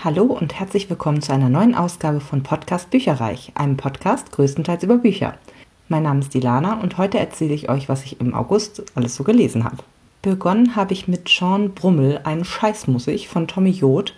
Hallo und herzlich willkommen zu einer neuen Ausgabe von Podcast Bücherreich, einem Podcast größtenteils über Bücher. Mein Name ist Dilana und heute erzähle ich euch, was ich im August alles so gelesen habe. Begonnen habe ich mit Sean Brummel, ein Scheißmusik von Tommy Joth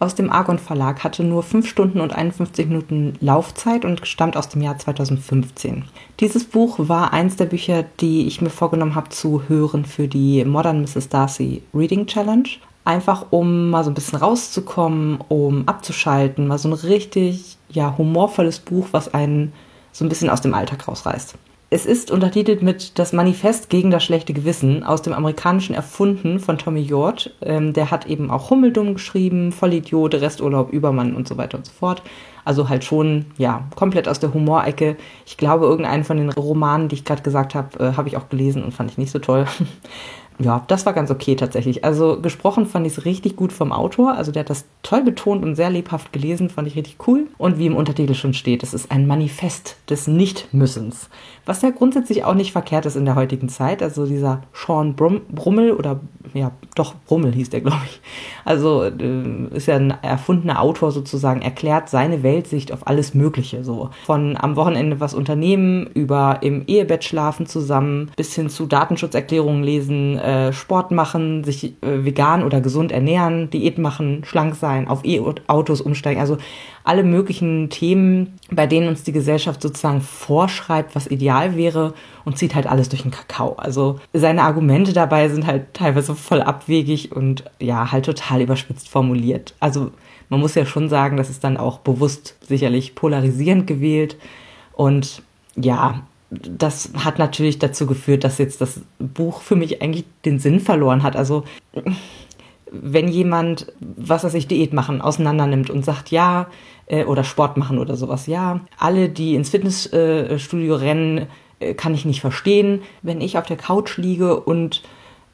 aus dem Argon Verlag, hatte nur 5 Stunden und 51 Minuten Laufzeit und stammt aus dem Jahr 2015. Dieses Buch war eins der Bücher, die ich mir vorgenommen habe zu hören für die Modern Mrs. Darcy Reading Challenge einfach um mal so ein bisschen rauszukommen, um abzuschalten, mal so ein richtig ja humorvolles Buch, was einen so ein bisschen aus dem Alltag rausreißt. Es ist untertitelt mit Das Manifest gegen das schlechte Gewissen aus dem amerikanischen Erfunden von Tommy York. Ähm, der hat eben auch Hummeldumm geschrieben, Vollidiot, Resturlaub, Übermann und so weiter und so fort. Also halt schon, ja, komplett aus der Humorecke. Ich glaube, irgendeinen von den Romanen, die ich gerade gesagt habe, äh, habe ich auch gelesen und fand ich nicht so toll. Ja, das war ganz okay tatsächlich. Also gesprochen fand ich es richtig gut vom Autor. Also der hat das toll betont und sehr lebhaft gelesen, fand ich richtig cool. Und wie im Untertitel schon steht, es ist ein Manifest des Nichtmüssens. Was ja grundsätzlich auch nicht verkehrt ist in der heutigen Zeit. Also dieser Sean Brum Brummel oder ja, doch Brummel hieß der, glaube ich. Also äh, ist ja ein erfundener Autor sozusagen, erklärt seine Weltsicht auf alles Mögliche. So von am Wochenende was unternehmen, über im Ehebett schlafen zusammen, bis hin zu Datenschutzerklärungen lesen, äh, Sport machen, sich äh, vegan oder gesund ernähren, Diät machen, schlank sein, auf E-Autos umsteigen. Also alle möglichen Themen, bei denen uns die Gesellschaft sozusagen vorschreibt, was ideal wäre und zieht halt alles durch den Kakao. Also seine Argumente dabei sind halt teilweise voll abwegig und ja, halt total überspitzt formuliert. Also man muss ja schon sagen, das ist dann auch bewusst sicherlich polarisierend gewählt und ja, das hat natürlich dazu geführt, dass jetzt das Buch für mich eigentlich den Sinn verloren hat. Also wenn jemand, was weiß ich, Diät machen, auseinander und sagt, ja, äh, oder Sport machen oder sowas, ja, alle, die ins Fitnessstudio rennen, äh, kann ich nicht verstehen. Wenn ich auf der Couch liege und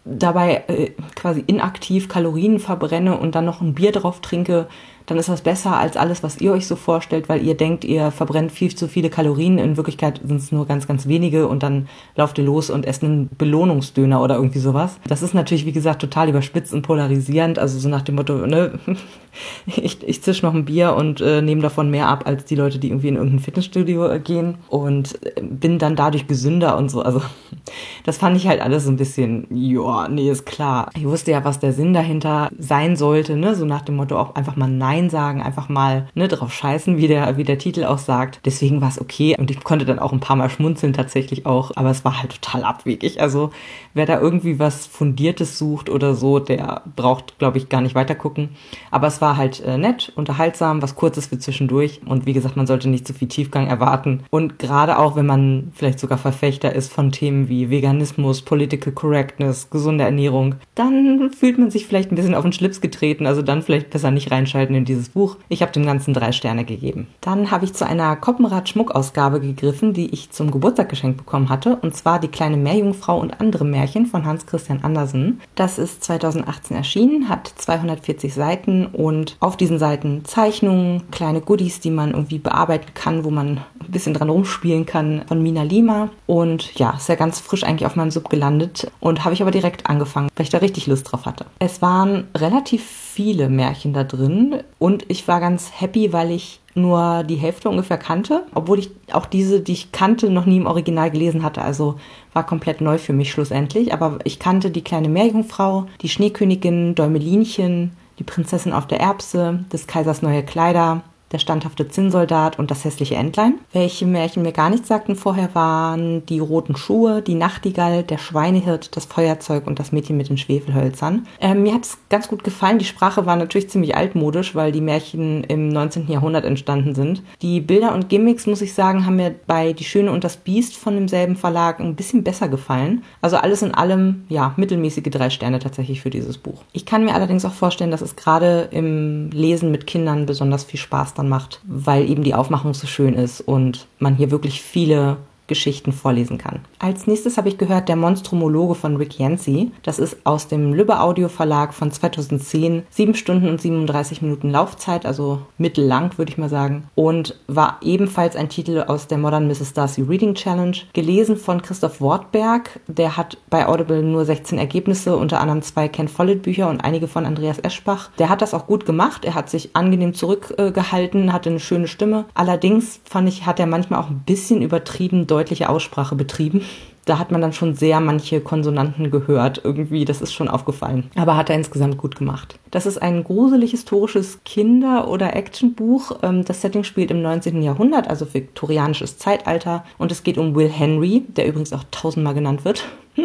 dabei äh, quasi inaktiv Kalorien verbrenne und dann noch ein Bier drauf trinke, dann ist das besser als alles, was ihr euch so vorstellt, weil ihr denkt, ihr verbrennt viel zu viele Kalorien. In Wirklichkeit sind es nur ganz, ganz wenige und dann lauft ihr los und esst einen Belohnungsdöner oder irgendwie sowas. Das ist natürlich, wie gesagt, total überspitzt und polarisierend. Also so nach dem Motto, ne, ich, ich zisch noch ein Bier und äh, nehme davon mehr ab als die Leute, die irgendwie in irgendein Fitnessstudio äh, gehen und äh, bin dann dadurch gesünder und so. Also das fand ich halt alles so ein bisschen, ja, nee, ist klar. Ich wusste ja, was der Sinn dahinter sein sollte, ne, so nach dem Motto auch einfach mal Nein Nein sagen, einfach mal ne, drauf scheißen, wie der, wie der Titel auch sagt. Deswegen war es okay und ich konnte dann auch ein paar Mal schmunzeln tatsächlich auch, aber es war halt total abwegig. Also wer da irgendwie was Fundiertes sucht oder so, der braucht, glaube ich, gar nicht weiter gucken. Aber es war halt äh, nett, unterhaltsam, was Kurzes für zwischendurch und wie gesagt, man sollte nicht zu viel Tiefgang erwarten. Und gerade auch, wenn man vielleicht sogar Verfechter ist von Themen wie Veganismus, Political Correctness, gesunde Ernährung, dann fühlt man sich vielleicht ein bisschen auf den Schlips getreten, also dann vielleicht besser nicht reinschalten in dieses Buch. Ich habe dem Ganzen drei Sterne gegeben. Dann habe ich zu einer Koppenrad-Schmuckausgabe gegriffen, die ich zum Geburtstag geschenkt bekommen hatte, und zwar Die kleine Meerjungfrau und andere Märchen von Hans Christian Andersen. Das ist 2018 erschienen, hat 240 Seiten und auf diesen Seiten Zeichnungen, kleine Goodies, die man irgendwie bearbeiten kann, wo man ein bisschen dran rumspielen kann, von Mina Lima. Und ja, ist ja ganz frisch eigentlich auf meinem Sub gelandet und habe ich aber direkt angefangen, weil ich da richtig Lust drauf hatte. Es waren relativ viele Märchen da drin und ich war ganz happy, weil ich nur die Hälfte ungefähr kannte, obwohl ich auch diese, die ich kannte, noch nie im Original gelesen hatte. Also war komplett neu für mich schlussendlich. Aber ich kannte die kleine Meerjungfrau, die Schneekönigin, Däumelinchen, die Prinzessin auf der Erbse, des Kaisers neue Kleider, der standhafte Zinnsoldat und das hässliche Entlein. Welche Märchen mir gar nichts sagten vorher waren die roten Schuhe, die Nachtigall, der Schweinehirt, das Feuerzeug und das Mädchen mit den Schwefelhölzern. Ähm, mir hat es ganz gut gefallen. Die Sprache war natürlich ziemlich altmodisch, weil die Märchen im 19. Jahrhundert entstanden sind. Die Bilder und Gimmicks, muss ich sagen, haben mir bei Die Schöne und das Biest von demselben Verlag ein bisschen besser gefallen. Also alles in allem, ja, mittelmäßige drei Sterne tatsächlich für dieses Buch. Ich kann mir allerdings auch vorstellen, dass es gerade im Lesen mit Kindern besonders viel Spaß dann macht, weil eben die Aufmachung so schön ist und man hier wirklich viele Geschichten vorlesen kann. Als nächstes habe ich gehört Der Monstromologe von Rick Yancey. Das ist aus dem Lübbe Audio Verlag von 2010. Sieben Stunden und 37 Minuten Laufzeit, also mittellang würde ich mal sagen. Und war ebenfalls ein Titel aus der Modern Mrs. Darcy Reading Challenge. Gelesen von Christoph Wortberg. Der hat bei Audible nur 16 Ergebnisse, unter anderem zwei Ken Follett Bücher und einige von Andreas Eschbach. Der hat das auch gut gemacht. Er hat sich angenehm zurückgehalten, hatte eine schöne Stimme. Allerdings fand ich, hat er manchmal auch ein bisschen übertrieben deutliche Aussprache betrieben. Da hat man dann schon sehr manche Konsonanten gehört. Irgendwie, das ist schon aufgefallen. Aber hat er insgesamt gut gemacht. Das ist ein gruselig historisches Kinder- oder Actionbuch. Ähm, das Setting spielt im 19. Jahrhundert, also viktorianisches Zeitalter. Und es geht um Will Henry, der übrigens auch tausendmal genannt wird.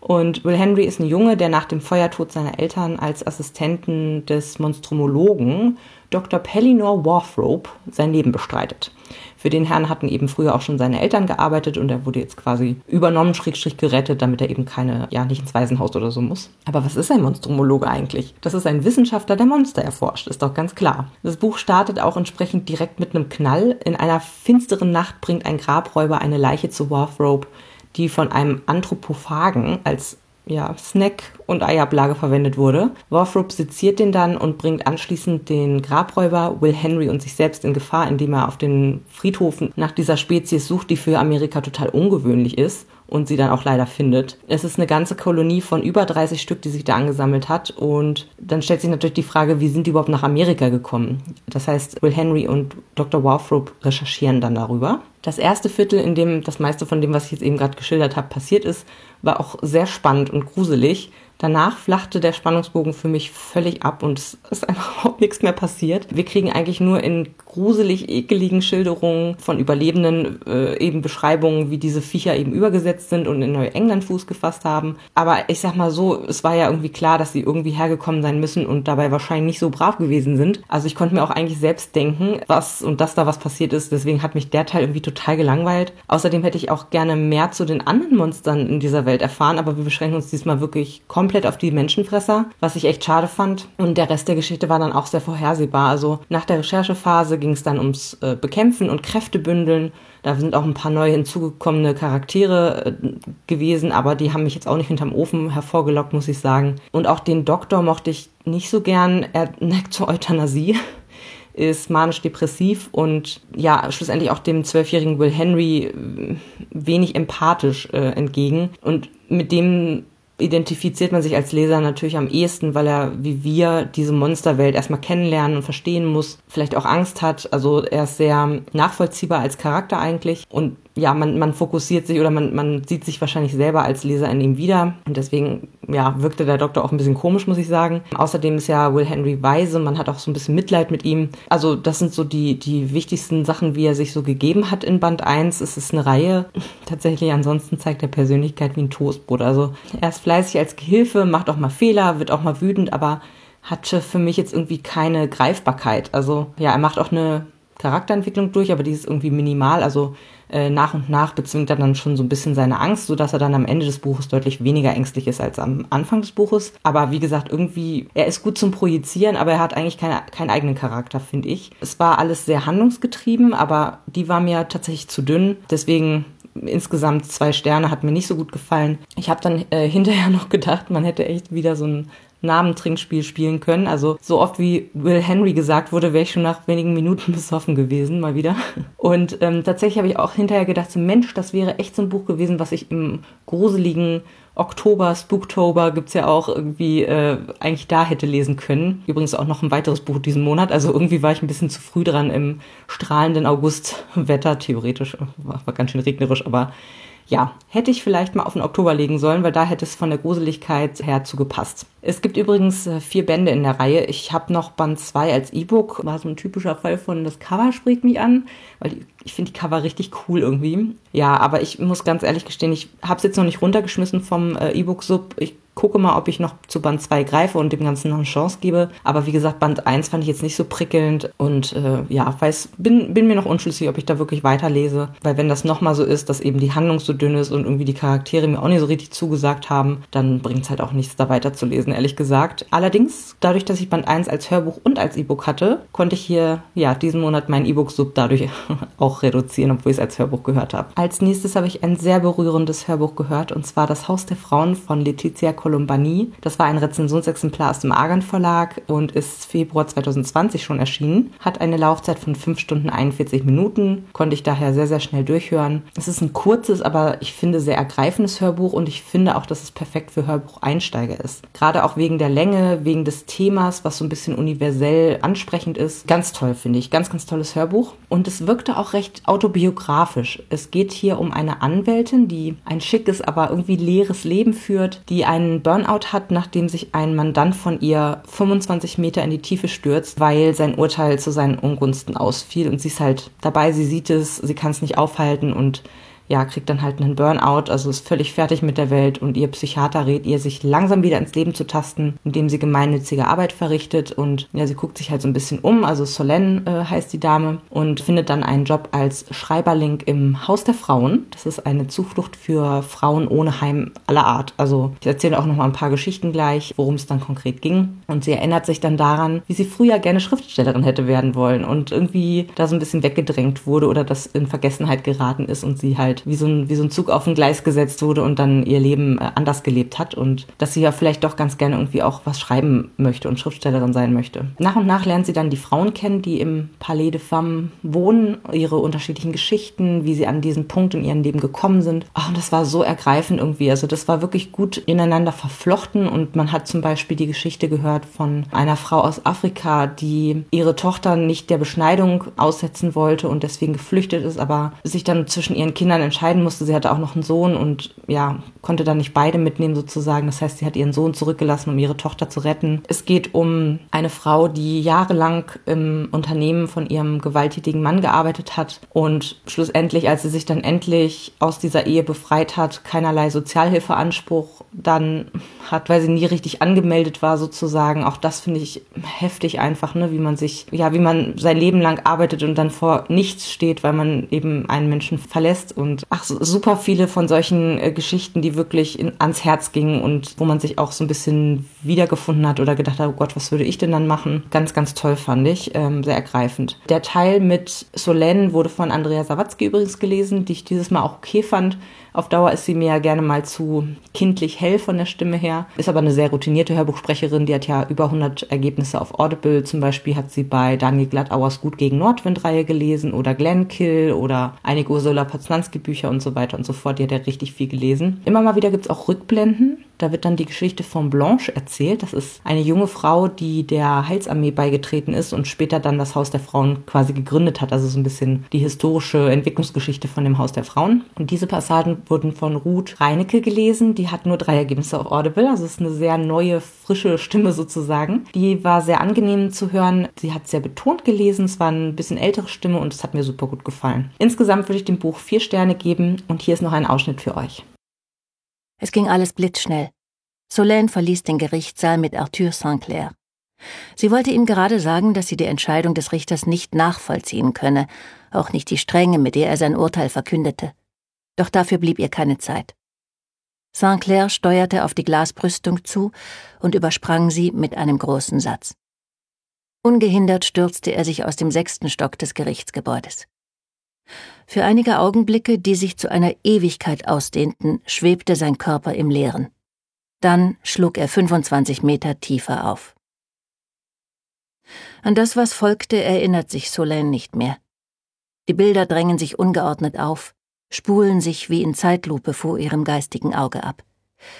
Und Will Henry ist ein Junge, der nach dem Feuertod seiner Eltern als Assistenten des Monstromologen Dr. Pellinor Warthrope sein Leben bestreitet. Für den Herrn hatten eben früher auch schon seine Eltern gearbeitet und er wurde jetzt quasi übernommen, schrägstrich gerettet, damit er eben keine, ja, nicht ins Waisenhaus oder so muss. Aber was ist ein Monstromologe eigentlich? Das ist ein Wissenschaftler, der Monster erforscht, ist doch ganz klar. Das Buch startet auch entsprechend direkt mit einem Knall. In einer finsteren Nacht bringt ein Grabräuber eine Leiche zu Warthrope, die von einem Anthropophagen als ja, Snack und Eiablage verwendet wurde. Warthrope seziert den dann und bringt anschließend den Grabräuber Will Henry und sich selbst in Gefahr, indem er auf den Friedhofen nach dieser Spezies sucht, die für Amerika total ungewöhnlich ist und sie dann auch leider findet. Es ist eine ganze Kolonie von über 30 Stück, die sich da angesammelt hat und dann stellt sich natürlich die Frage, wie sind die überhaupt nach Amerika gekommen? Das heißt, Will Henry und Dr. Warthrope recherchieren dann darüber. Das erste Viertel, in dem das meiste von dem, was ich jetzt eben gerade geschildert habe, passiert ist, war auch sehr spannend und gruselig. Danach flachte der Spannungsbogen für mich völlig ab und es ist einfach überhaupt nichts mehr passiert. Wir kriegen eigentlich nur in gruselig ekeligen Schilderungen von Überlebenden äh, eben Beschreibungen, wie diese Viecher eben übergesetzt sind und in Neuengland Fuß gefasst haben. Aber ich sag mal so, es war ja irgendwie klar, dass sie irgendwie hergekommen sein müssen und dabei wahrscheinlich nicht so brav gewesen sind. Also ich konnte mir auch eigentlich selbst denken, was und dass da was passiert ist. Deswegen hat mich der Teil irgendwie total gelangweilt. Außerdem hätte ich auch gerne mehr zu den anderen Monstern in dieser Welt erfahren, aber wir beschränken uns diesmal wirklich komplett auf die Menschenfresser, was ich echt schade fand. Und der Rest der Geschichte war dann auch sehr vorhersehbar. Also nach der Recherchephase ging es dann ums äh, Bekämpfen und Kräftebündeln. Da sind auch ein paar neu hinzugekommene Charaktere äh, gewesen, aber die haben mich jetzt auch nicht hinterm Ofen hervorgelockt, muss ich sagen. Und auch den Doktor mochte ich nicht so gern. Er neigt zur Euthanasie ist manisch-depressiv und ja, schlussendlich auch dem zwölfjährigen Will Henry äh, wenig empathisch äh, entgegen. Und mit dem identifiziert man sich als Leser natürlich am ehesten, weil er wie wir diese Monsterwelt erstmal kennenlernen und verstehen muss, vielleicht auch Angst hat. Also er ist sehr nachvollziehbar als Charakter eigentlich und ja, man, man fokussiert sich oder man, man sieht sich wahrscheinlich selber als Leser in ihm wieder. Und deswegen, ja, wirkte der Doktor auch ein bisschen komisch, muss ich sagen. Außerdem ist ja Will Henry weise, man hat auch so ein bisschen Mitleid mit ihm. Also, das sind so die, die wichtigsten Sachen, wie er sich so gegeben hat in Band 1. Es ist eine Reihe. Tatsächlich, ansonsten zeigt er Persönlichkeit wie ein Toastbrot. Also, er ist fleißig als Gehilfe, macht auch mal Fehler, wird auch mal wütend, aber hatte für mich jetzt irgendwie keine Greifbarkeit. Also, ja, er macht auch eine Charakterentwicklung durch, aber die ist irgendwie minimal. Also äh, nach und nach bezwingt er dann schon so ein bisschen seine Angst, sodass er dann am Ende des Buches deutlich weniger ängstlich ist als am Anfang des Buches. Aber wie gesagt, irgendwie, er ist gut zum Projizieren, aber er hat eigentlich keine, keinen eigenen Charakter, finde ich. Es war alles sehr handlungsgetrieben, aber die war mir tatsächlich zu dünn. Deswegen insgesamt zwei Sterne hat mir nicht so gut gefallen. Ich habe dann äh, hinterher noch gedacht, man hätte echt wieder so ein Namentrinkspiel spielen können. Also so oft wie Will Henry gesagt wurde, wäre ich schon nach wenigen Minuten besoffen gewesen, mal wieder. Und ähm, tatsächlich habe ich auch hinterher gedacht, so Mensch, das wäre echt so ein Buch gewesen, was ich im gruseligen Oktober, Spooktober gibt's ja auch irgendwie äh, eigentlich da hätte lesen können. Übrigens auch noch ein weiteres Buch diesen Monat. Also irgendwie war ich ein bisschen zu früh dran im strahlenden Augustwetter. Theoretisch war, war ganz schön regnerisch, aber ja, hätte ich vielleicht mal auf den Oktober legen sollen, weil da hätte es von der Gruseligkeit her zugepasst. Es gibt übrigens äh, vier Bände in der Reihe. Ich habe noch Band 2 als E-Book. War so ein typischer Fall von das Cover spricht mich an, weil ich finde die Cover richtig cool irgendwie. Ja, aber ich muss ganz ehrlich gestehen, ich habe es jetzt noch nicht runtergeschmissen vom äh, E-Book-Sub. Ich gucke mal, ob ich noch zu Band 2 greife und dem Ganzen noch eine Chance gebe. Aber wie gesagt, Band 1 fand ich jetzt nicht so prickelnd und äh, ja, weiß, bin, bin mir noch unschlüssig, ob ich da wirklich weiterlese. Weil wenn das nochmal so ist, dass eben die Handlung so dünn ist und irgendwie die Charaktere mir auch nicht so richtig zugesagt haben, dann bringt es halt auch nichts, da weiterzulesen, ehrlich gesagt. Allerdings, dadurch, dass ich Band 1 als Hörbuch und als E-Book hatte, konnte ich hier ja diesen Monat meinen E-Book-Sub dadurch auch reduzieren, obwohl ich es als Hörbuch gehört habe. Als nächstes habe ich ein sehr berührendes Hörbuch gehört und zwar Das Haus der Frauen von Letizia Colombani. Das war ein Rezensionsexemplar aus dem Argan Verlag und ist Februar 2020 schon erschienen. Hat eine Laufzeit von 5 Stunden 41 Minuten, konnte ich daher sehr, sehr schnell durchhören. Es ist ein kurzes, aber ich finde sehr ergreifendes Hörbuch und ich finde auch, dass es perfekt für Hörbucheinsteiger ist. Gerade auch wegen der Länge, wegen des Themas, was so ein bisschen universell ansprechend ist. Ganz toll, finde ich. Ganz, ganz tolles Hörbuch. Und es wirkte auch recht autobiografisch. Es geht hier um eine Anwältin, die ein schickes, aber irgendwie leeres Leben führt, die einen Burnout hat, nachdem sich ein Mandant von ihr 25 Meter in die Tiefe stürzt, weil sein Urteil zu seinen Ungunsten ausfiel. Und sie ist halt dabei, sie sieht es, sie kann es nicht aufhalten und ja, kriegt dann halt einen Burnout, also ist völlig fertig mit der Welt und ihr Psychiater rät ihr, sich langsam wieder ins Leben zu tasten, indem sie gemeinnützige Arbeit verrichtet und ja, sie guckt sich halt so ein bisschen um, also Solène äh, heißt die Dame und findet dann einen Job als Schreiberling im Haus der Frauen. Das ist eine Zuflucht für Frauen ohne Heim aller Art. Also ich erzähle auch noch mal ein paar Geschichten gleich, worum es dann konkret ging und sie erinnert sich dann daran, wie sie früher gerne Schriftstellerin hätte werden wollen und irgendwie da so ein bisschen weggedrängt wurde oder das in Vergessenheit geraten ist und sie halt halt wie so ein, wie so ein Zug auf ein Gleis gesetzt wurde und dann ihr Leben äh, anders gelebt hat und dass sie ja vielleicht doch ganz gerne irgendwie auch was schreiben möchte und Schriftstellerin sein möchte. Nach und nach lernt sie dann die Frauen kennen, die im Palais de Femmes wohnen, ihre unterschiedlichen Geschichten, wie sie an diesen Punkt in ihrem Leben gekommen sind. Oh, und das war so ergreifend irgendwie. Also das war wirklich gut ineinander verflochten und man hat zum Beispiel die Geschichte gehört von einer Frau aus Afrika, die ihre Tochter nicht der Beschneidung aussetzen wollte und deswegen geflüchtet ist, aber sich dann zwischen ihren Kindern entscheiden musste. Sie hatte auch noch einen Sohn und ja, konnte dann nicht beide mitnehmen sozusagen. Das heißt, sie hat ihren Sohn zurückgelassen, um ihre Tochter zu retten. Es geht um eine Frau, die jahrelang im Unternehmen von ihrem gewalttätigen Mann gearbeitet hat und schlussendlich, als sie sich dann endlich aus dieser Ehe befreit hat, keinerlei Sozialhilfeanspruch dann hat, weil sie nie richtig angemeldet war sozusagen. Auch das finde ich heftig einfach, ne, wie man sich, ja, wie man sein Leben lang arbeitet und dann vor nichts steht, weil man eben einen Menschen verlässt und ach, super viele von solchen äh, Geschichten, die wirklich in, ans Herz gingen und wo man sich auch so ein bisschen wiedergefunden hat oder gedacht hat, oh Gott, was würde ich denn dann machen? Ganz, ganz toll fand ich, ähm, sehr ergreifend. Der Teil mit Solène wurde von Andrea Sawatzki übrigens gelesen, die ich dieses Mal auch okay fand. Auf Dauer ist sie mir ja gerne mal zu kindlich hell von der Stimme her. Ist aber eine sehr routinierte Hörbuchsprecherin. Die hat ja über 100 Ergebnisse auf Audible. Zum Beispiel hat sie bei Daniel Glattauers Gut gegen Nordwind-Reihe gelesen oder Glenkill oder einige Ursula Poznanski-Bücher und so weiter und so fort. Die hat ja richtig viel gelesen. Immer mal wieder gibt es auch Rückblenden da wird dann die Geschichte von Blanche erzählt. Das ist eine junge Frau, die der Heilsarmee beigetreten ist und später dann das Haus der Frauen quasi gegründet hat. Also so ein bisschen die historische Entwicklungsgeschichte von dem Haus der Frauen. Und diese Passagen wurden von Ruth Reinecke gelesen. Die hat nur drei Ergebnisse auf Audible. Also es ist eine sehr neue, frische Stimme sozusagen. Die war sehr angenehm zu hören. Sie hat sehr betont gelesen. Es war eine bisschen ältere Stimme und es hat mir super gut gefallen. Insgesamt würde ich dem Buch vier Sterne geben und hier ist noch ein Ausschnitt für euch. Es ging alles blitzschnell. Solène verließ den Gerichtssaal mit Arthur Sinclair. Sie wollte ihm gerade sagen, dass sie die Entscheidung des Richters nicht nachvollziehen könne, auch nicht die Strenge, mit der er sein Urteil verkündete. Doch dafür blieb ihr keine Zeit. Sinclair steuerte auf die Glasbrüstung zu und übersprang sie mit einem großen Satz. Ungehindert stürzte er sich aus dem sechsten Stock des Gerichtsgebäudes. Für einige Augenblicke, die sich zu einer Ewigkeit ausdehnten, schwebte sein Körper im Leeren. Dann schlug er 25 Meter tiefer auf. An das, was folgte, erinnert sich Solène nicht mehr. Die Bilder drängen sich ungeordnet auf, spulen sich wie in Zeitlupe vor ihrem geistigen Auge ab.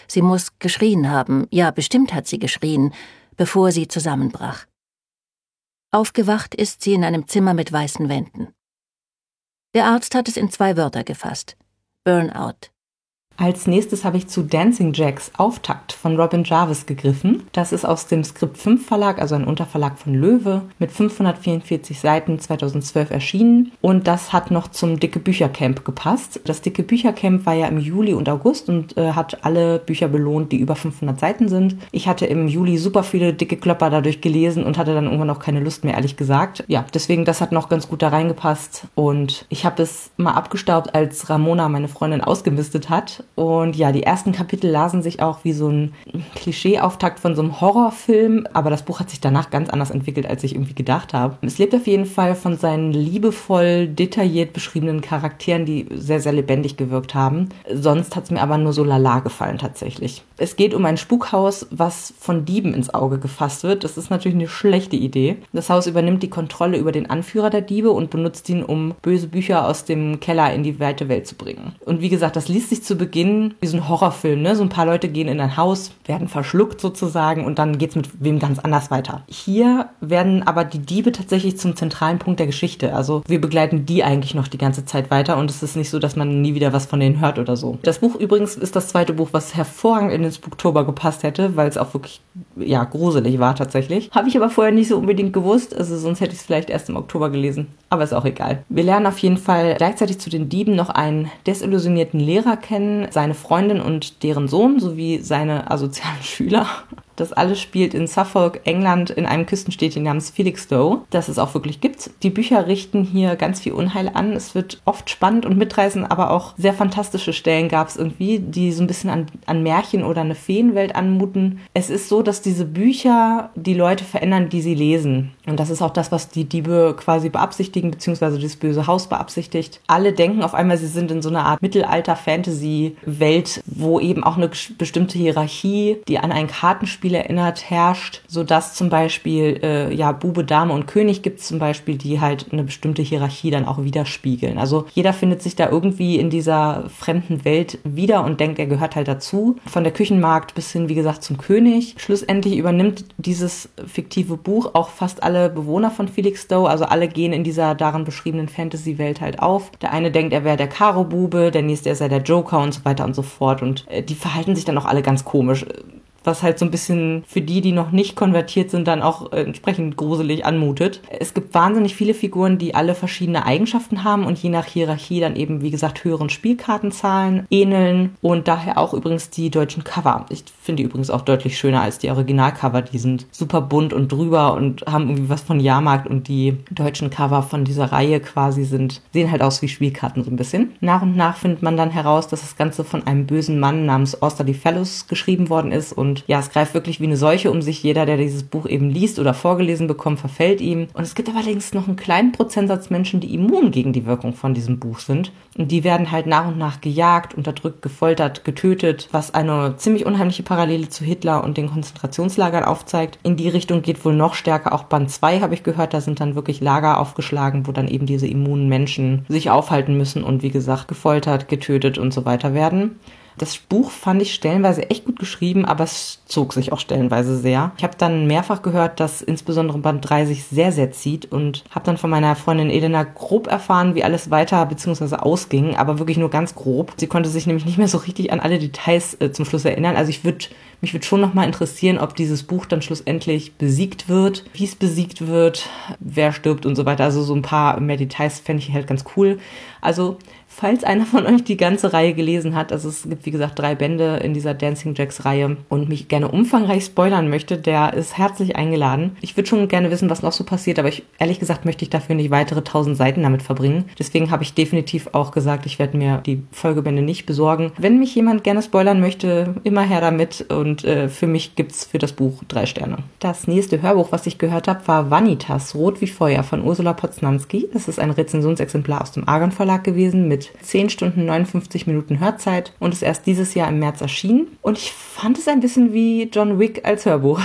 Sie muss geschrien haben, ja, bestimmt hat sie geschrien, bevor sie zusammenbrach. Aufgewacht ist sie in einem Zimmer mit weißen Wänden. Der Arzt hat es in zwei Wörter gefasst. Burnout. Als nächstes habe ich zu Dancing Jacks Auftakt von Robin Jarvis gegriffen. Das ist aus dem Skript 5 Verlag, also ein Unterverlag von Löwe, mit 544 Seiten 2012 erschienen. Und das hat noch zum Dicke Büchercamp gepasst. Das Dicke Büchercamp war ja im Juli und August und äh, hat alle Bücher belohnt, die über 500 Seiten sind. Ich hatte im Juli super viele dicke Klopper dadurch gelesen und hatte dann irgendwann auch keine Lust mehr, ehrlich gesagt. Ja, deswegen, das hat noch ganz gut da reingepasst. Und ich habe es mal abgestaubt, als Ramona, meine Freundin, ausgemistet hat und ja, die ersten Kapitel lasen sich auch wie so ein Klischee-Auftakt von so einem Horrorfilm, aber das Buch hat sich danach ganz anders entwickelt, als ich irgendwie gedacht habe. Es lebt auf jeden Fall von seinen liebevoll, detailliert beschriebenen Charakteren, die sehr, sehr lebendig gewirkt haben. Sonst hat es mir aber nur so lala gefallen tatsächlich. Es geht um ein Spukhaus, was von Dieben ins Auge gefasst wird. Das ist natürlich eine schlechte Idee. Das Haus übernimmt die Kontrolle über den Anführer der Diebe und benutzt ihn, um böse Bücher aus dem Keller in die weite Welt zu bringen. Und wie gesagt, das liest sich zu Beginn Beginn wie so ein Horrorfilm, ne? So ein paar Leute gehen in ein Haus, werden verschluckt sozusagen und dann geht es mit wem ganz anders weiter. Hier werden aber die Diebe tatsächlich zum zentralen Punkt der Geschichte. Also wir begleiten die eigentlich noch die ganze Zeit weiter und es ist nicht so, dass man nie wieder was von denen hört oder so. Das Buch übrigens ist das zweite Buch, was hervorragend in den Spooktober gepasst hätte, weil es auch wirklich, ja, gruselig war tatsächlich. Habe ich aber vorher nicht so unbedingt gewusst, also sonst hätte ich es vielleicht erst im Oktober gelesen. Aber ist auch egal. Wir lernen auf jeden Fall gleichzeitig zu den Dieben noch einen desillusionierten Lehrer kennen, seine Freundin und deren Sohn sowie seine asozialen Schüler. Das alles spielt in Suffolk, England, in einem Küstenstädtchen namens Felixstowe, das es auch wirklich gibt. Die Bücher richten hier ganz viel Unheil an. Es wird oft spannend und mitreißend, aber auch sehr fantastische Stellen gab es irgendwie, die so ein bisschen an, an Märchen oder eine Feenwelt anmuten. Es ist so, dass diese Bücher die Leute verändern, die sie lesen. Und das ist auch das, was die Diebe quasi beabsichtigen, beziehungsweise das böse Haus beabsichtigt. Alle denken auf einmal, sie sind in so einer Art Mittelalter-Fantasy-Welt, wo eben auch eine bestimmte Hierarchie, die an ein Kartenspiel Spiel erinnert, herrscht, sodass zum Beispiel äh, ja Bube, Dame und König gibt es zum Beispiel, die halt eine bestimmte Hierarchie dann auch widerspiegeln. Also jeder findet sich da irgendwie in dieser fremden Welt wieder und denkt, er gehört halt dazu. Von der Küchenmarkt bis hin, wie gesagt, zum König. Schlussendlich übernimmt dieses fiktive Buch auch fast alle Bewohner von Felixstowe, also alle gehen in dieser darin beschriebenen Fantasy-Welt halt auf. Der eine denkt, er wäre der Karo-Bube, der nächste, er sei der Joker und so weiter und so fort. Und äh, die verhalten sich dann auch alle ganz komisch was halt so ein bisschen für die, die noch nicht konvertiert sind, dann auch entsprechend gruselig anmutet. Es gibt wahnsinnig viele Figuren, die alle verschiedene Eigenschaften haben und je nach Hierarchie dann eben, wie gesagt, höheren Spielkartenzahlen ähneln und daher auch übrigens die deutschen Cover. Ich finde die übrigens auch deutlich schöner als die Originalcover. Die sind super bunt und drüber und haben irgendwie was von Jahrmarkt und die deutschen Cover von dieser Reihe quasi sind, sehen halt aus wie Spielkarten so ein bisschen. Nach und nach findet man dann heraus, dass das Ganze von einem bösen Mann namens Osterly Fellows geschrieben worden ist und und ja, es greift wirklich wie eine Seuche um sich. Jeder, der dieses Buch eben liest oder vorgelesen bekommt, verfällt ihm. Und es gibt allerdings noch einen kleinen Prozentsatz Menschen, die immun gegen die Wirkung von diesem Buch sind. Und die werden halt nach und nach gejagt, unterdrückt, gefoltert, getötet, was eine ziemlich unheimliche Parallele zu Hitler und den Konzentrationslagern aufzeigt. In die Richtung geht wohl noch stärker auch Band 2, habe ich gehört. Da sind dann wirklich Lager aufgeschlagen, wo dann eben diese immunen Menschen sich aufhalten müssen und wie gesagt gefoltert, getötet und so weiter werden. Das Buch fand ich stellenweise echt gut geschrieben, aber es zog sich auch stellenweise sehr. Ich habe dann mehrfach gehört, dass insbesondere Band 3 sich sehr, sehr zieht und habe dann von meiner Freundin Elena grob erfahren, wie alles weiter bzw. ausging, aber wirklich nur ganz grob. Sie konnte sich nämlich nicht mehr so richtig an alle Details äh, zum Schluss erinnern. Also ich würde mich würde schon noch mal interessieren, ob dieses Buch dann schlussendlich besiegt wird, wie es besiegt wird, wer stirbt und so weiter. Also so ein paar mehr Details fände ich halt ganz cool. Also falls einer von euch die ganze Reihe gelesen hat, also es gibt wie gesagt drei Bände in dieser Dancing Jacks Reihe und mich gerne umfangreich spoilern möchte, der ist herzlich eingeladen. Ich würde schon gerne wissen, was noch so passiert, aber ich, ehrlich gesagt möchte ich dafür nicht weitere tausend Seiten damit verbringen. Deswegen habe ich definitiv auch gesagt, ich werde mir die Folgebände nicht besorgen. Wenn mich jemand gerne spoilern möchte, immer her damit und äh, für mich gibt's für das Buch drei Sterne. Das nächste Hörbuch, was ich gehört habe, war Vanitas, Rot wie Feuer von Ursula Poznanski. Das ist ein Rezensionsexemplar aus dem Argon Verlag gewesen mit 10 Stunden 59 Minuten Hörzeit und ist erst dieses Jahr im März erschienen. Und ich fand es ein bisschen wie John Wick als Hörbuch.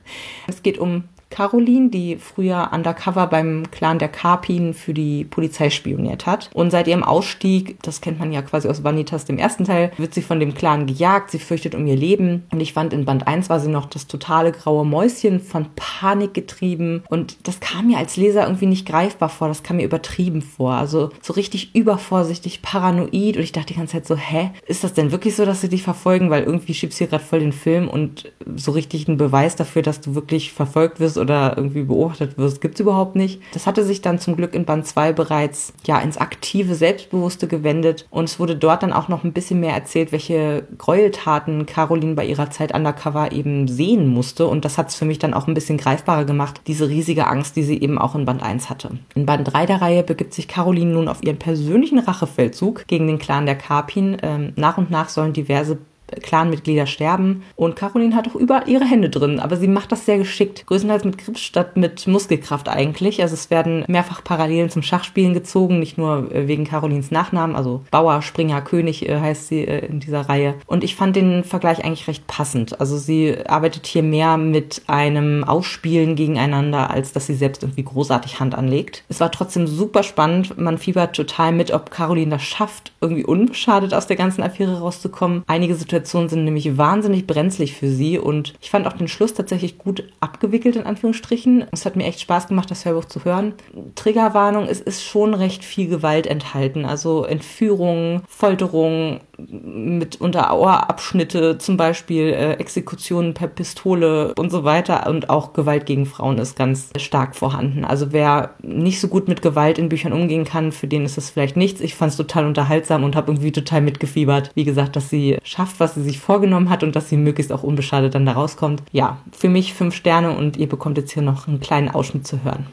es geht um Caroline, die früher undercover beim Clan der Karpin für die Polizei spioniert hat. Und seit ihrem Ausstieg, das kennt man ja quasi aus Vanitas dem ersten Teil, wird sie von dem Clan gejagt, sie fürchtet um ihr Leben. Und ich fand, in Band 1 war sie noch das totale graue Mäuschen, von Panik getrieben. Und das kam mir als Leser irgendwie nicht greifbar vor, das kam mir übertrieben vor. Also so richtig übervorsichtig, paranoid. Und ich dachte die ganze Zeit so, hä, ist das denn wirklich so, dass sie dich verfolgen? Weil irgendwie schiebst du hier gerade voll den Film und so richtig einen Beweis dafür, dass du wirklich verfolgt wirst oder irgendwie beobachtet wirst, gibt es überhaupt nicht. Das hatte sich dann zum Glück in Band 2 bereits ja ins aktive, selbstbewusste gewendet und es wurde dort dann auch noch ein bisschen mehr erzählt, welche Gräueltaten Caroline bei ihrer Zeit undercover eben sehen musste und das hat es für mich dann auch ein bisschen greifbarer gemacht, diese riesige Angst, die sie eben auch in Band 1 hatte. In Band 3 der Reihe begibt sich Caroline nun auf ihren persönlichen Rachefeldzug gegen den Clan der Karpin. Ähm, nach und nach sollen diverse Clanmitglieder sterben. Und Caroline hat auch überall ihre Hände drin, aber sie macht das sehr geschickt. Größtenteils mit Grips statt mit Muskelkraft eigentlich. Also es werden mehrfach Parallelen zum Schachspielen gezogen, nicht nur äh, wegen Carolins Nachnamen, also Bauer, Springer, König äh, heißt sie äh, in dieser Reihe. Und ich fand den Vergleich eigentlich recht passend. Also sie arbeitet hier mehr mit einem Ausspielen gegeneinander, als dass sie selbst irgendwie großartig Hand anlegt. Es war trotzdem super spannend. Man fiebert total mit, ob Caroline das schafft, irgendwie unbeschadet aus der ganzen Affäre rauszukommen. Einige Situationen Situationen sind nämlich wahnsinnig brenzlig für sie und ich fand auch den Schluss tatsächlich gut abgewickelt, in Anführungsstrichen. Es hat mir echt Spaß gemacht, das Hörbuch zu hören. Triggerwarnung, es ist schon recht viel Gewalt enthalten, also Entführung, Folterung, mit Unterauerabschnitte, zum Beispiel äh, Exekutionen per Pistole und so weiter und auch Gewalt gegen Frauen ist ganz stark vorhanden. Also wer nicht so gut mit Gewalt in Büchern umgehen kann, für den ist es vielleicht nichts. Ich fand es total unterhaltsam und habe irgendwie total mitgefiebert. Wie gesagt, dass sie schafft, was sie sich vorgenommen hat und dass sie möglichst auch unbeschadet dann da rauskommt. Ja, für mich fünf Sterne und ihr bekommt jetzt hier noch einen kleinen Ausschnitt zu hören.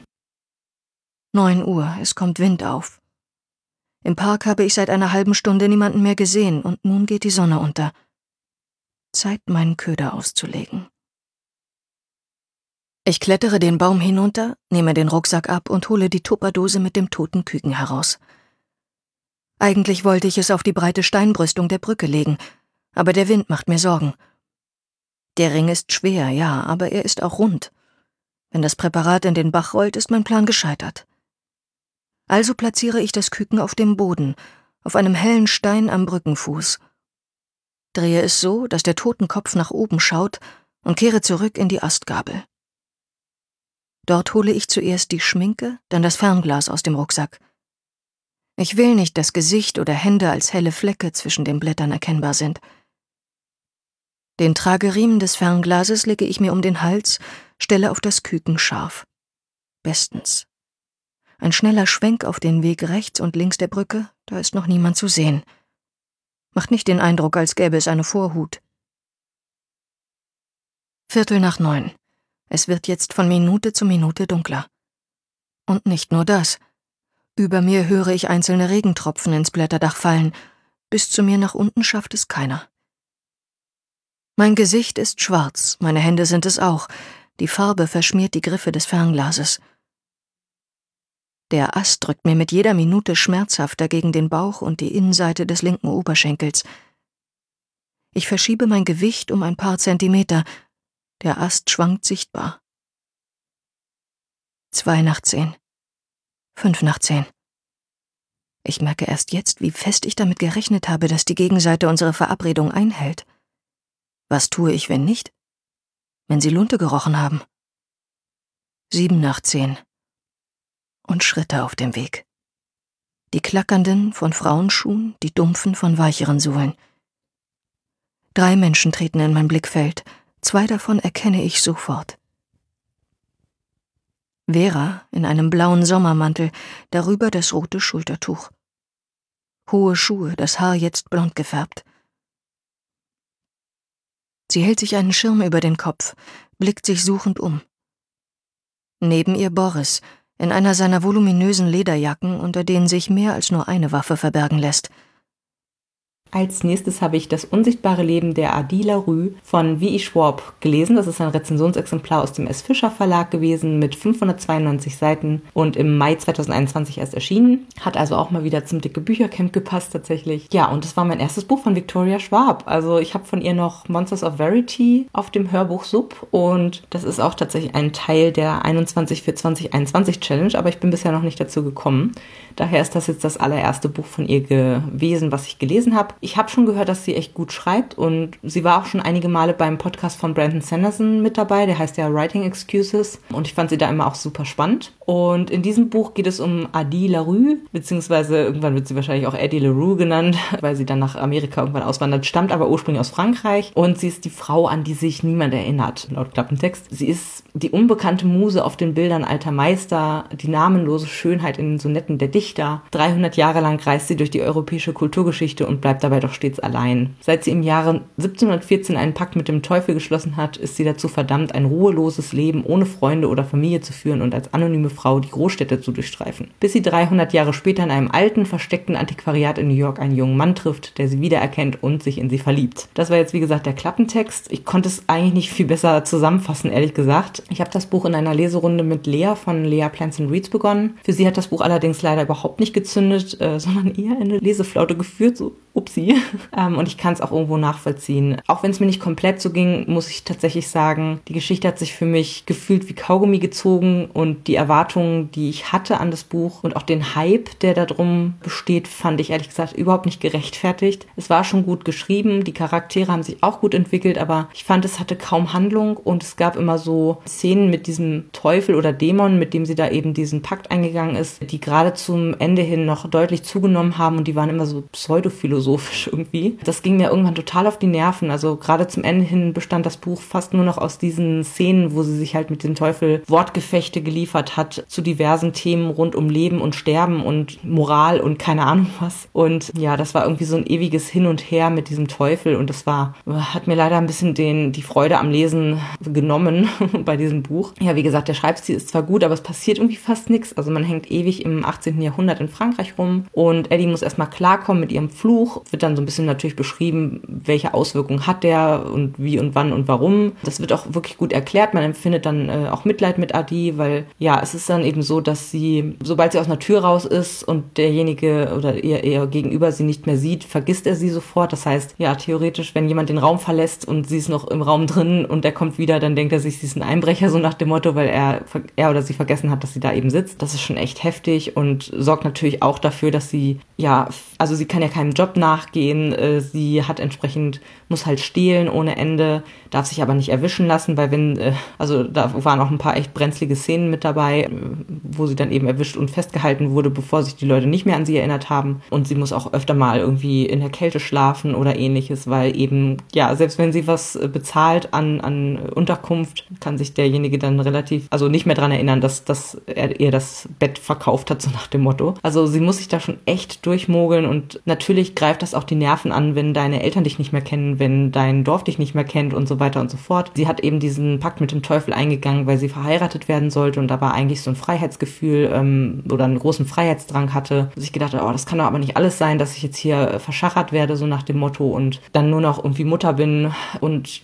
9 Uhr, es kommt Wind auf. Im Park habe ich seit einer halben Stunde niemanden mehr gesehen und nun geht die Sonne unter. Zeit, meinen Köder auszulegen. Ich klettere den Baum hinunter, nehme den Rucksack ab und hole die Tupperdose mit dem toten Küken heraus. Eigentlich wollte ich es auf die breite Steinbrüstung der Brücke legen, aber der Wind macht mir Sorgen. Der Ring ist schwer, ja, aber er ist auch rund. Wenn das Präparat in den Bach rollt, ist mein Plan gescheitert. Also platziere ich das Küken auf dem Boden, auf einem hellen Stein am Brückenfuß. Drehe es so, dass der Totenkopf nach oben schaut und kehre zurück in die Astgabel. Dort hole ich zuerst die Schminke, dann das Fernglas aus dem Rucksack. Ich will nicht, dass Gesicht oder Hände als helle Flecke zwischen den Blättern erkennbar sind. Den Trageriemen des Fernglases lege ich mir um den Hals, stelle auf das Küken scharf. Bestens. Ein schneller Schwenk auf den Weg rechts und links der Brücke, da ist noch niemand zu sehen. Macht nicht den Eindruck, als gäbe es eine Vorhut. Viertel nach neun. Es wird jetzt von Minute zu Minute dunkler. Und nicht nur das. Über mir höre ich einzelne Regentropfen ins Blätterdach fallen. Bis zu mir nach unten schafft es keiner. Mein Gesicht ist schwarz, meine Hände sind es auch. Die Farbe verschmiert die Griffe des Fernglases. Der Ast drückt mir mit jeder Minute schmerzhafter gegen den Bauch und die Innenseite des linken Oberschenkels. Ich verschiebe mein Gewicht um ein paar Zentimeter. Der Ast schwankt sichtbar. Zwei nach zehn. Fünf nach zehn. Ich merke erst jetzt, wie fest ich damit gerechnet habe, dass die Gegenseite unsere Verabredung einhält. Was tue ich, wenn nicht? Wenn sie Lunte gerochen haben? Sieben nach zehn und Schritte auf dem Weg. Die klackernden von Frauenschuhen, die dumpfen von weicheren Sohlen. Drei Menschen treten in mein Blickfeld, zwei davon erkenne ich sofort. Vera in einem blauen Sommermantel, darüber das rote Schultertuch. Hohe Schuhe, das Haar jetzt blond gefärbt. Sie hält sich einen Schirm über den Kopf, blickt sich suchend um. Neben ihr Boris, in einer seiner voluminösen Lederjacken, unter denen sich mehr als nur eine Waffe verbergen lässt. Als nächstes habe ich Das unsichtbare Leben der Adila Rue von V.E. Schwab gelesen. Das ist ein Rezensionsexemplar aus dem S. Fischer Verlag gewesen mit 592 Seiten und im Mai 2021 erst erschienen. Hat also auch mal wieder zum dicke Büchercamp gepasst tatsächlich. Ja, und das war mein erstes Buch von Victoria Schwab. Also ich habe von ihr noch Monsters of Verity auf dem Hörbuch Sub und das ist auch tatsächlich ein Teil der 21 für 2021 Challenge, aber ich bin bisher noch nicht dazu gekommen. Daher ist das jetzt das allererste Buch von ihr gewesen, was ich gelesen habe. Ich habe schon gehört, dass sie echt gut schreibt und sie war auch schon einige Male beim Podcast von Brandon Sanderson mit dabei. Der heißt ja Writing Excuses und ich fand sie da immer auch super spannend. Und in diesem Buch geht es um Adi LaRue, beziehungsweise irgendwann wird sie wahrscheinlich auch Eddie LaRue genannt, weil sie dann nach Amerika irgendwann auswandert, stammt aber ursprünglich aus Frankreich und sie ist die Frau, an die sich niemand erinnert, laut Klappentext. Sie ist die unbekannte Muse auf den Bildern alter Meister, die namenlose Schönheit in den Sonetten der Dichter. 300 Jahre lang reist sie durch die europäische Kulturgeschichte und bleibt dabei doch stets allein. Seit sie im Jahre 1714 einen Pakt mit dem Teufel geschlossen hat, ist sie dazu verdammt, ein ruheloses Leben ohne Freunde oder Familie zu führen und als anonyme Frau die Großstädte zu durchstreifen. Bis sie 300 Jahre später in einem alten, versteckten Antiquariat in New York einen jungen Mann trifft, der sie wiedererkennt und sich in sie verliebt. Das war jetzt wie gesagt der Klappentext. Ich konnte es eigentlich nicht viel besser zusammenfassen, ehrlich gesagt. Ich habe das Buch in einer Leserunde mit Lea von Lea Plants and Reads begonnen. Für sie hat das Buch allerdings leider überhaupt nicht gezündet, äh, sondern eher eine Leseflaute geführt, so upsi. ähm, und ich kann es auch irgendwo nachvollziehen. Auch wenn es mir nicht komplett so ging, muss ich tatsächlich sagen, die Geschichte hat sich für mich gefühlt wie Kaugummi gezogen und die Erwartungen, die ich hatte an das Buch und auch den Hype, der darum besteht, fand ich ehrlich gesagt überhaupt nicht gerechtfertigt. Es war schon gut geschrieben, die Charaktere haben sich auch gut entwickelt, aber ich fand, es hatte kaum Handlung und es gab immer so Szenen mit diesem Teufel oder Dämon, mit dem sie da eben diesen Pakt eingegangen ist, die gerade zum Ende hin noch deutlich zugenommen haben und die waren immer so pseudophilosophisch irgendwie. Das ging mir irgendwann total auf die Nerven. Also gerade zum Ende hin bestand das Buch fast nur noch aus diesen Szenen, wo sie sich halt mit dem Teufel Wortgefechte geliefert hat zu diversen Themen rund um Leben und Sterben und Moral und keine Ahnung was. Und ja, das war irgendwie so ein ewiges Hin und Her mit diesem Teufel und das war, hat mir leider ein bisschen den, die Freude am Lesen genommen bei diesem Buch. Ja, wie gesagt, der Schreibstil ist zwar gut, aber es passiert irgendwie fast nichts. Also man hängt ewig im 18. Jahrhundert in Frankreich rum und Eddie muss erstmal klarkommen mit ihrem Fluch. Wird dann so ein bisschen natürlich beschrieben, welche Auswirkungen hat der und wie und wann und warum. Das wird auch wirklich gut erklärt. Man empfindet dann äh, auch Mitleid mit Adi, weil ja, es ist dann eben so, dass sie, sobald sie aus einer Tür raus ist und derjenige oder ihr, ihr Gegenüber sie nicht mehr sieht, vergisst er sie sofort. Das heißt, ja, theoretisch, wenn jemand den Raum verlässt und sie ist noch im Raum drin und er kommt wieder, dann denkt er sich, sie ist ein Einbrecher, so nach dem Motto, weil er, er oder sie vergessen hat, dass sie da eben sitzt. Das ist schon echt heftig und sorgt natürlich auch dafür, dass sie, ja, also sie kann ja keinem Job nachgehen, äh, sie hat entsprechend, muss halt stehlen ohne Ende, darf sich aber nicht erwischen lassen, weil wenn, äh, also da waren auch ein paar echt brenzlige Szenen mit dabei, äh, wo sie dann eben erwischt und festgehalten wurde, bevor sich die Leute nicht mehr an sie erinnert haben. Und sie muss auch öfter mal irgendwie in der Kälte schlafen oder ähnliches, weil eben, ja, selbst wenn sie was bezahlt an, an Unterkunft, kann sich derjenige dann relativ, also nicht mehr dran erinnern, dass, dass er ihr das Bett verkauft hat, so nach dem Motto. Also sie muss sich da schon echt durchmogeln und natürlich greift das auch die Nerven an, wenn deine Eltern dich nicht mehr kennen, wenn dein Dorf dich nicht mehr kennt und so weiter und so fort. Sie hat eben diesen Pakt mit dem Teufel eingegangen, weil sie verheiratet werden sollte und war eigentlich so ein Freiheitsgefühl ähm, oder einen großen Freiheitsdrang hatte. Dass ich gedacht oh, das kann doch aber nicht alles sein, dass ich jetzt hier verschachert werde, so nach dem Motto und dann nur noch irgendwie Mutter bin und